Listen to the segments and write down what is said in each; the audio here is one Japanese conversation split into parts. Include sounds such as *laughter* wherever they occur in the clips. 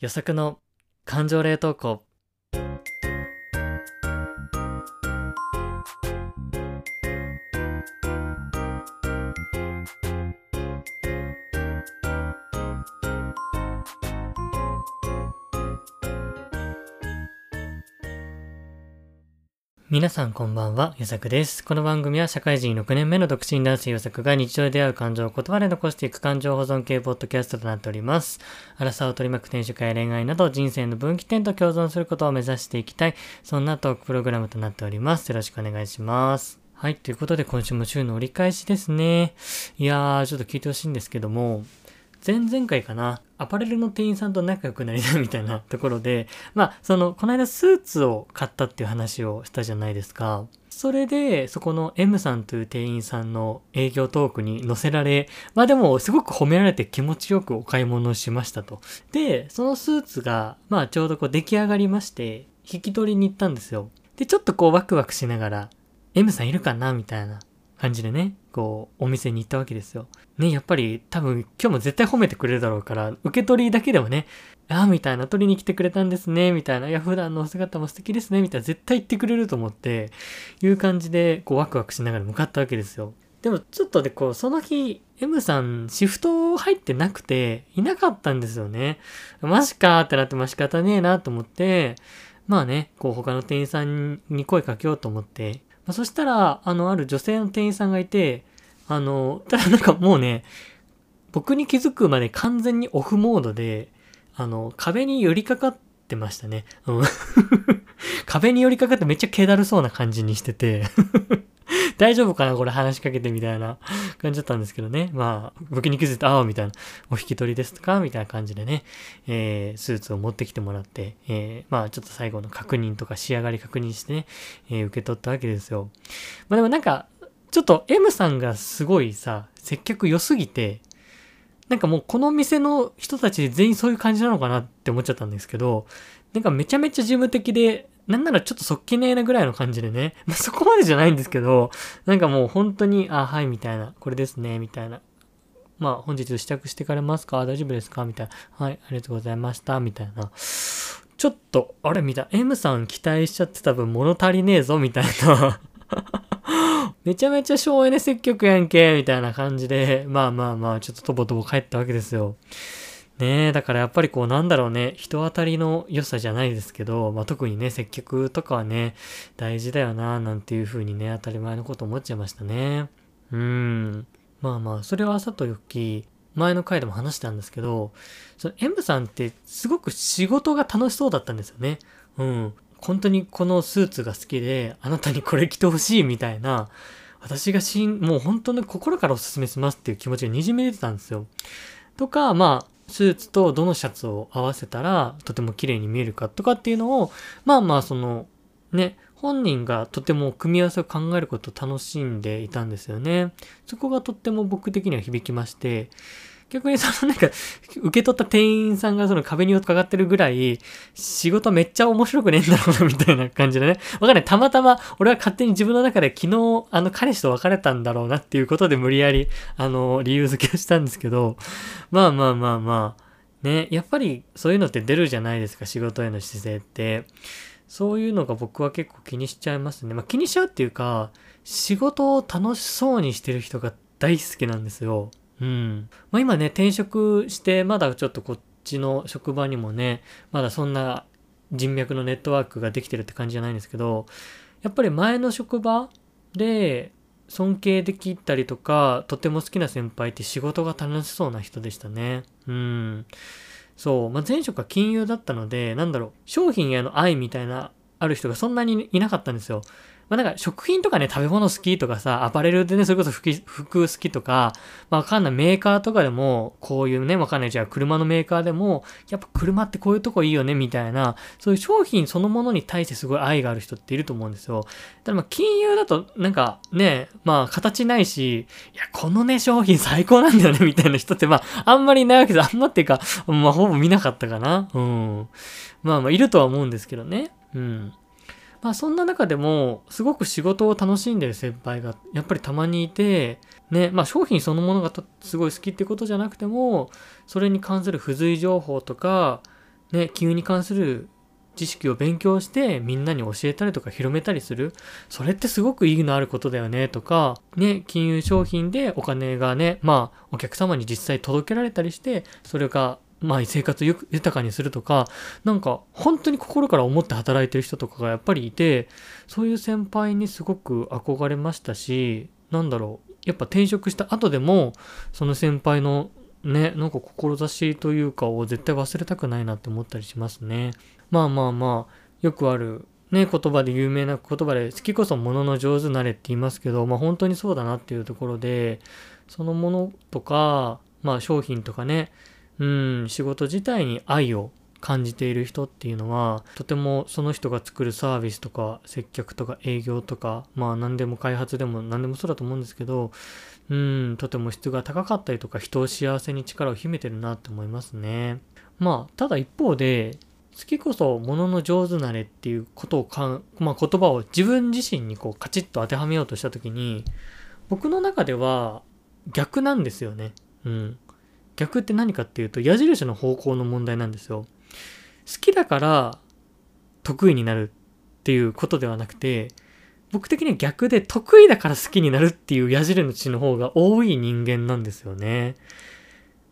予測の感情冷凍庫。皆さんこんばんは、よさくです。この番組は社会人6年目の独身男性よさくが日常で出会う感情を言葉で残していく感情保存系ポッドキャストとなっております。荒さを取り巻く転職や恋愛など人生の分岐点と共存することを目指していきたい、そんなトークプログラムとなっております。よろしくお願いします。はい、ということで今週も週の折り返しですね。いやー、ちょっと聞いてほしいんですけども、前々回かな、アパレルの店員さんと仲良くなりたいみたいな *laughs* ところで、まあ、その、この間スーツを買ったっていう話をしたじゃないですか。それで、そこの M さんという店員さんの営業トークに載せられ、まあでも、すごく褒められて気持ちよくお買い物をしましたと。で、そのスーツが、まあちょうどこう出来上がりまして、引き取りに行ったんですよ。で、ちょっとこうワクワクしながら、M さんいるかなみたいな感じでね、こう、お店に行ったわけですよ。ね、やっぱり多分今日も絶対褒めてくれるだろうから、受け取りだけでもね、ああ、みたいな、取りに来てくれたんですね、みたいな、いや、普段のお姿も素敵ですね、みたいな、絶対言ってくれると思って、いう感じで、こう、ワクワクしながら向かったわけですよ。でも、ちょっとで、こう、その日、M さん、シフト入ってなくて、いなかったんですよね。マジかーってなって、まあ仕方ねえなと思って、まあね、こう、他の店員さんに声かけようと思って、まあ、そしたら、あの、ある女性の店員さんがいて、あの、ただなんかもうね、僕に気づくまで完全にオフモードで、あの、壁に寄りかかってましたね。うん *laughs* 壁に寄りかかってめっちゃ気だるそうな感じにしてて、*laughs* 大丈夫かなこれ話しかけてみたいな感じだったんですけどね。まあ、僕に気づいて、ああ、みたいな、お引き取りですとか、みたいな感じでね、えー、スーツを持ってきてもらって、えー、まあ、ちょっと最後の確認とか仕上がり確認してね、えー受け取ったわけですよ。まあでもなんか、ちょっと M さんがすごいさ、接客良すぎて、なんかもうこの店の人たち全員そういう感じなのかなって思っちゃったんですけど、なんかめちゃめちゃ事務的で、なんならちょっとそっけねえなぐらいの感じでね、*laughs* まあ、そこまでじゃないんですけど、なんかもう本当に、あ、はい、みたいな、これですね、みたいな。まあ、本日試着してかれますか？大丈夫ですか？みたいな。はい、ありがとうございました、みたいな。ちょっと、あれみたいな。M さん期待しちゃってた分物足りねえぞ、みたいな。*laughs* めちゃめちゃ省エネ積極やんけ、みたいな感じで、まあまあまあ、ちょっととぼとぼ帰ったわけですよ。ねえ、だからやっぱりこうなんだろうね、人当たりの良さじゃないですけど、まあ特にね、接客とかはね、大事だよな、なんていう風にね、当たり前のこと思っちゃいましたね。うーん。まあまあ、それは朝とよき、前の回でも話したんですけど、その M さんってすごく仕事が楽しそうだったんですよね。うん。本当にこのスーツが好きで、あなたにこれ着てほしいみたいな、私がしん、もう本当に心からお勧めしますっていう気持ちが滲み出てたんですよ。とか、まあ、スーツとどのシャツを合わせたらとても綺麗に見えるかとかっていうのを、まあまあその、ね、本人がとても組み合わせを考えることを楽しんでいたんですよね。そこがとっても僕的には響きまして、逆にそのなんか、受け取った店員さんがその壁に寄っかかってるぐらい、仕事めっちゃ面白くねえんだろうな、みたいな感じでね。わかんない。たまたま、俺は勝手に自分の中で昨日、あの、彼氏と別れたんだろうなっていうことで無理やり、あの、理由付けをしたんですけど、まあまあまあまあ、ね、やっぱりそういうのって出るじゃないですか、仕事への姿勢って。そういうのが僕は結構気にしちゃいますね。まあ気にしちゃうっていうか、仕事を楽しそうにしてる人が大好きなんですよ。うん。まあ今ね、転職して、まだちょっとこっちの職場にもね、まだそんな人脈のネットワークができてるって感じじゃないんですけど、やっぱり前の職場で尊敬できたりとか、とても好きな先輩って仕事が楽しそうな人でしたね。うん。そう。まあ、前職は金融だったので、なんだろう、商品への愛みたいな、ある人がそんなにいなかったんですよ。まあ、なんか食品とかね、食べ物好きとかさ、アパレルでね、それこそ服服好きとか、まあ、わかんないメーカーとかでも、こういうね、わかんない、じゃあ車のメーカーでも、やっぱ車ってこういうとこいいよね、みたいな、そういう商品そのものに対してすごい愛がある人っていると思うんですよ。ただまあ、金融だと、なんかね、まあ、形ないし、いや、このね、商品最高なんだよね、みたいな人って、まあ、あんまりいないわけです。あんまっていうか、まあ、ほぼ見なかったかな。うん。まあまあ、いるとは思うんですけどね。うん。まあそんな中でも、すごく仕事を楽しんでる先輩がやっぱりたまにいて、ね、まあ商品そのものがすごい好きってことじゃなくても、それに関する付随情報とか、ね、金融に関する知識を勉強してみんなに教えたりとか広めたりする。それってすごく意義のあることだよねとか、ね、金融商品でお金がね、まあお客様に実際届けられたりして、それがまあ生活を豊かにするとか、なんか本当に心から思って働いてる人とかがやっぱりいて、そういう先輩にすごく憧れましたし、なんだろう、やっぱ転職した後でも、その先輩のね、なんか志というかを絶対忘れたくないなって思ったりしますね。まあまあまあ、よくあるね、言葉で有名な言葉で好きこそものの上手なれって言いますけど、まあ本当にそうだなっていうところで、そのものとか、まあ商品とかね、うん、仕事自体に愛を感じている人っていうのは、とてもその人が作るサービスとか接客とか営業とか、まあ何でも開発でも何でもそうだと思うんですけど、うん、とても質が高かったりとか人を幸せに力を秘めてるなって思いますね。まあ、ただ一方で、好きこそものの上手なれっていうことをかまあ、言葉を自分自身にこうカチッと当てはめようとした時に、僕の中では逆なんですよね。うん。逆って何かっていうと矢印の方向の問題なんですよ。好きだから得意になるっていうことではなくて、僕的には逆で得意だから好きになるっていう矢印の方が多い人間なんですよね。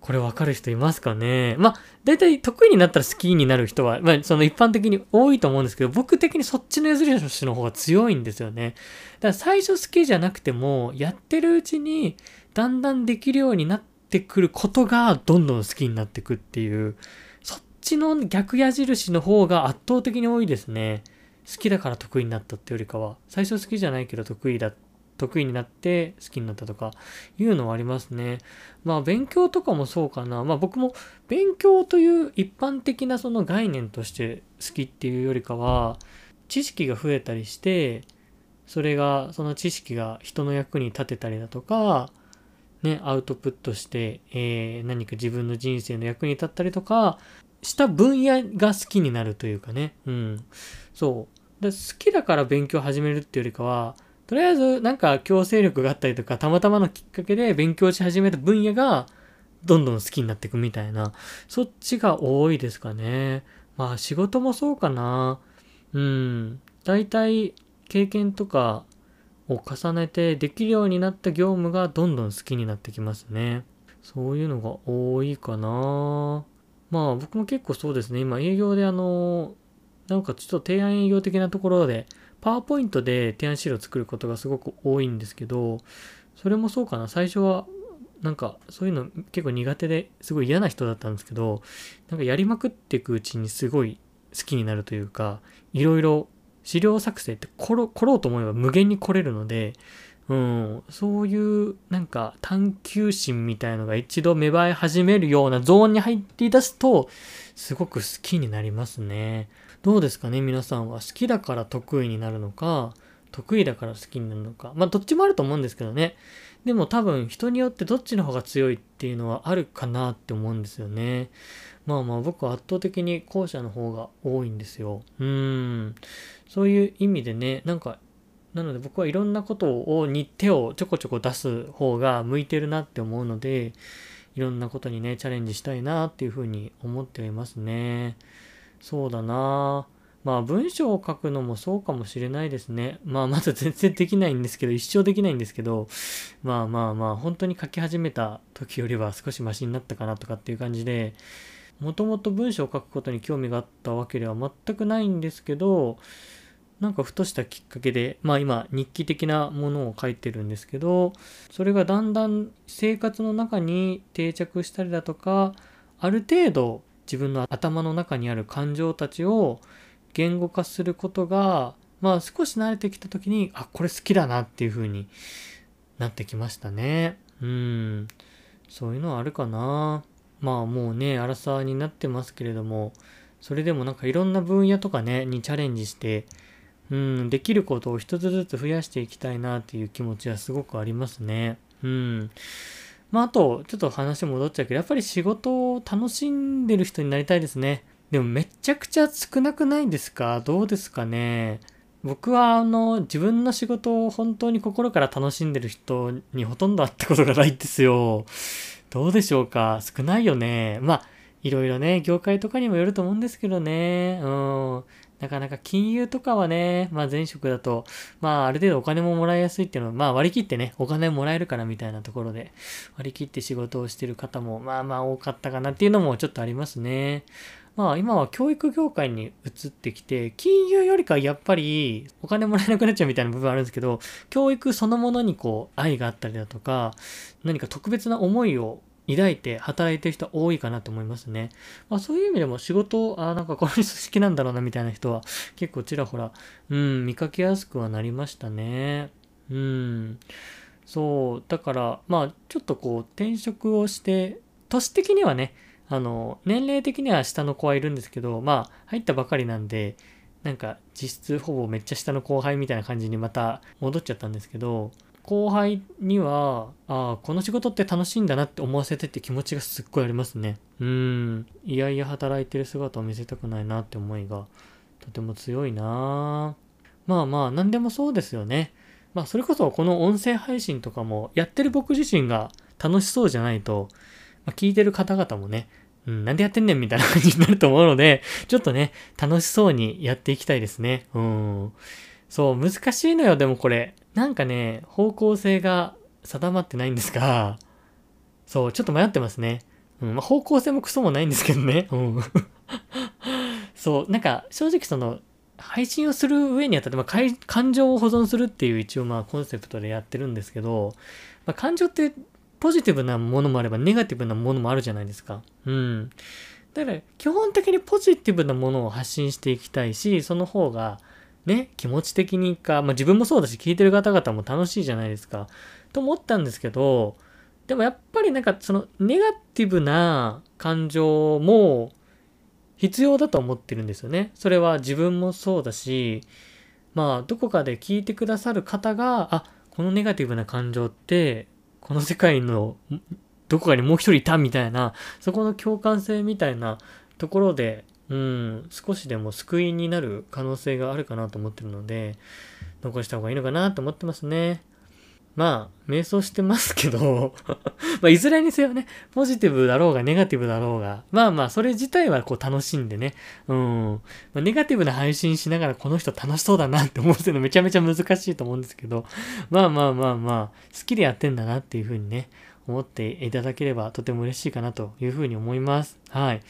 これわかる人いますかね？まあ、大体得意になったら好きになる人は、まあ、その一般的に多いと思うんですけど、僕的にそっちの矢印の方が強いんですよね。だから最初好きじゃなくても、やってるうちにだんだんできるようになっってくることがどんどん好きになってくっていう、そっちの逆矢印の方が圧倒的に多いですね。好きだから得意になったってよりかは、最初好きじゃないけど得意だ、得意になって好きになったとかいうのはありますね。まあ勉強とかもそうかな。まあ僕も勉強という一般的なその概念として好きっていうよりかは、知識が増えたりして、それが、その知識が人の役に立てたりだとか、ね、アウトプットして、えー、何か自分の人生の役に立ったりとか、した分野が好きになるというかね。うん。そう。で好きだから勉強始めるっていうよりかは、とりあえずなんか強制力があったりとか、たまたまのきっかけで勉強し始めた分野がどんどん好きになっていくみたいな、そっちが多いですかね。まあ仕事もそうかな。うん。大体経験とかを重ねてできるようになった業務がどんどん好きになってきますね。そういうのが多いかな。まあ僕も結構そうですね。今営業であの、なんかちょっと提案営業的なところで、パワーポイントで提案資料を作ることがすごく多いんですけど、それもそうかな。最初はなんかそういうの結構苦手ですごい嫌な人だったんですけど、なんかやりまくっていくうちにすごい好きになるというか、いろいろ資料作成って来ろうと思えば無限に来れるので、うん、そういうなんか探求心みたいのが一度芽生え始めるようなゾーンに入ってい出すと、すごく好きになりますね。どうですかね皆さんは？好きだから得意になるのか、得意だから好きになるのか。まあどっちもあると思うんですけどね。でも多分人によってどっちの方が強いっていうのはあるかなって思うんですよね。まあまあ僕は圧倒的に後者の方が多いんですよ。うん。そういう意味でね、なんかなので僕はいろんなことをに手をちょこちょこ出す方が向いてるなって思うので、いろんなことにね、チャレンジしたいなっていうふうに思っていますね。そうだなまあ文章を書くのもそうかもしれないですね。まあまだ全然できないんですけど、一生できないんですけど、まあまあまあ本当に書き始めた時よりは少しマシになったかなとかっていう感じで、もともと文章を書くことに興味があったわけでは全くないんですけど、なんかふとしたきっかけで、まあ今日記的なものを書いてるんですけど、それがだんだん生活の中に定着したりだとか、ある程度自分の頭の中にある感情たちを言語化することが、まあ少し慣れてきた時に、あ、これ好きだなっていう風になってきましたね。うん。そういうのはあるかな。まあもうね、荒さになってますけれども、それでもなんかいろんな分野とかね、にチャレンジして、うん、できることを一つずつ増やしていきたいなっていう気持ちはすごくありますね。うん。まあ、あと、ちょっと話戻っちゃうけど、やっぱり仕事を楽しんでる人になりたいですね。でもめちゃくちゃ少なくないですか？どうですかね？僕はあの、自分の仕事を本当に心から楽しんでる人にほとんど会ったことがないんですよ。どうでしょうか？少ないよね。まあ、いろいろね、業界とかにもよると思うんですけどね。うん。なかなか金融とかはね、まあ前職だと、まあある程度お金ももらいやすいっていうのは、まあ割り切ってね、お金もらえるからみたいなところで、割り切って仕事をしてる方も、まあまあ多かったかなっていうのもちょっとありますね。まあ今は教育業界に移ってきて、金融よりかやっぱりお金もらえなくなっちゃうみたいな部分あるんですけど、教育そのものにこう愛があったりだとか、何か特別な思いを抱いて働いてる人多いかなと思いますね。まあそういう意味でも仕事、あなんかこの人好きなんだろうなみたいな人は結構ちらほら、うん、見かけやすくはなりましたね。うん。そう、だからまあちょっとこう転職をして、都市的にはね、あの、年齢的には下の子はいるんですけど、まあ入ったばかりなんで、なんか実質ほぼめっちゃ下の後輩みたいな感じにまた戻っちゃったんですけど、後輩には、ああ、この仕事って楽しいんだなって思わせてって気持ちがすっごいありますね。うん。いやいや働いてる姿を見せたくないなって思いがとても強いなまあまあ、何でもそうですよね。まあ、それこそこの音声配信とかもやってる僕自身が楽しそうじゃないと、まあ、聞いてる方々もね、うん、なんでやってんねんみたいな感じになると思うので、ちょっとね、楽しそうにやっていきたいですね。うん。そう、難しいのよ、でもこれ。なんかね、方向性が定まってないんですが、そう、ちょっと迷ってますね。うん、まあ、方向性もクソもないんですけどね。うん。*laughs* そう、なんか、正直その、配信をする上にあたって、まあ、感情を保存するっていう一応まあコンセプトでやってるんですけど、まあ、感情ってポジティブなものもあればネガティブなものもあるじゃないですか。うん。だから基本的にポジティブなものを発信していきたいし、その方がね、気持ち的にか、まあ自分もそうだし、聞いてる方々も楽しいじゃないですか。と思ったんですけど、でもやっぱりなんかそのネガティブな感情も必要だと思ってるんですよね。それは自分もそうだし、まあどこかで聞いてくださる方が、あ、このネガティブな感情って、この世界のどこかにもう一人いたみたいな、そこの共感性みたいなところでうん、少しでも救いになる可能性があるかなと思ってるので、残した方がいいのかなと思ってますね。まあ、瞑想してますけど *laughs* まあ、いずれにせよね、ポジティブだろうが、ネガティブだろうが、まあまあ、それ自体はこう楽しんでね、うん、まあ、ネガティブな配信しながらこの人楽しそうだなって思ってるの *laughs* めちゃめちゃ難しいと思うんですけど、まあまあまあまあ、好きでやってんだなっていうふうにね、思っていただければとても嬉しいかなというふうに思います。はい。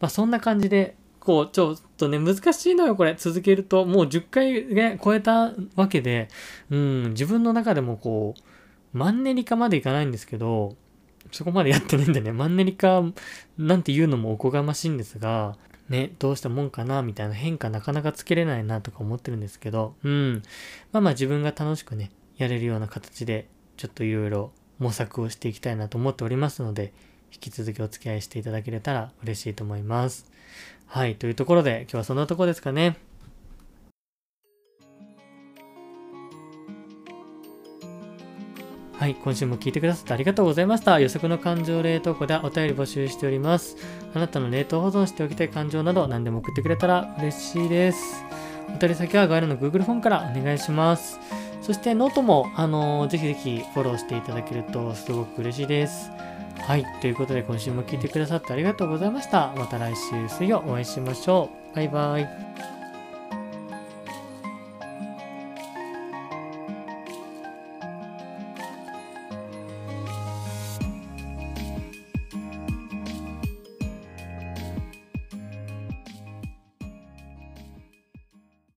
まあ、そんな感じで、構ちょっとね、難しいのよ、これ。続けると。もう10回ね、超えたわけで、うん、自分の中でもこう、マンネリ化までいかないんですけど、そこまでやってないんでね、マンネリ化なんて言うのもおこがましいんですが、ね、どうしたもんかな、みたいな変化なかなかつけれないなとか思ってるんですけど、うん。まあまあ自分が楽しくね、やれるような形で、ちょっといろいろ模索をしていきたいなと思っておりますので、引き続きお付き合いしていただけれたら嬉しいと思います。はい、というところで今日はそんなとこですかね。はい、今週も聞いてくださってありがとうございました。予測の感情冷凍庫ではお便り募集しております。あなたの冷凍保存しておきたい感情など何でも送ってくれたら嬉しいです。お便り先は概要欄の Google フォンからお願いします。そしてノートも、あのー、ぜひぜひフォローしていただけるとすごく嬉しいです。はい。ということで今週も聞いてくださってありがとうございました。また来週水曜お会いしましょう。バイバイ。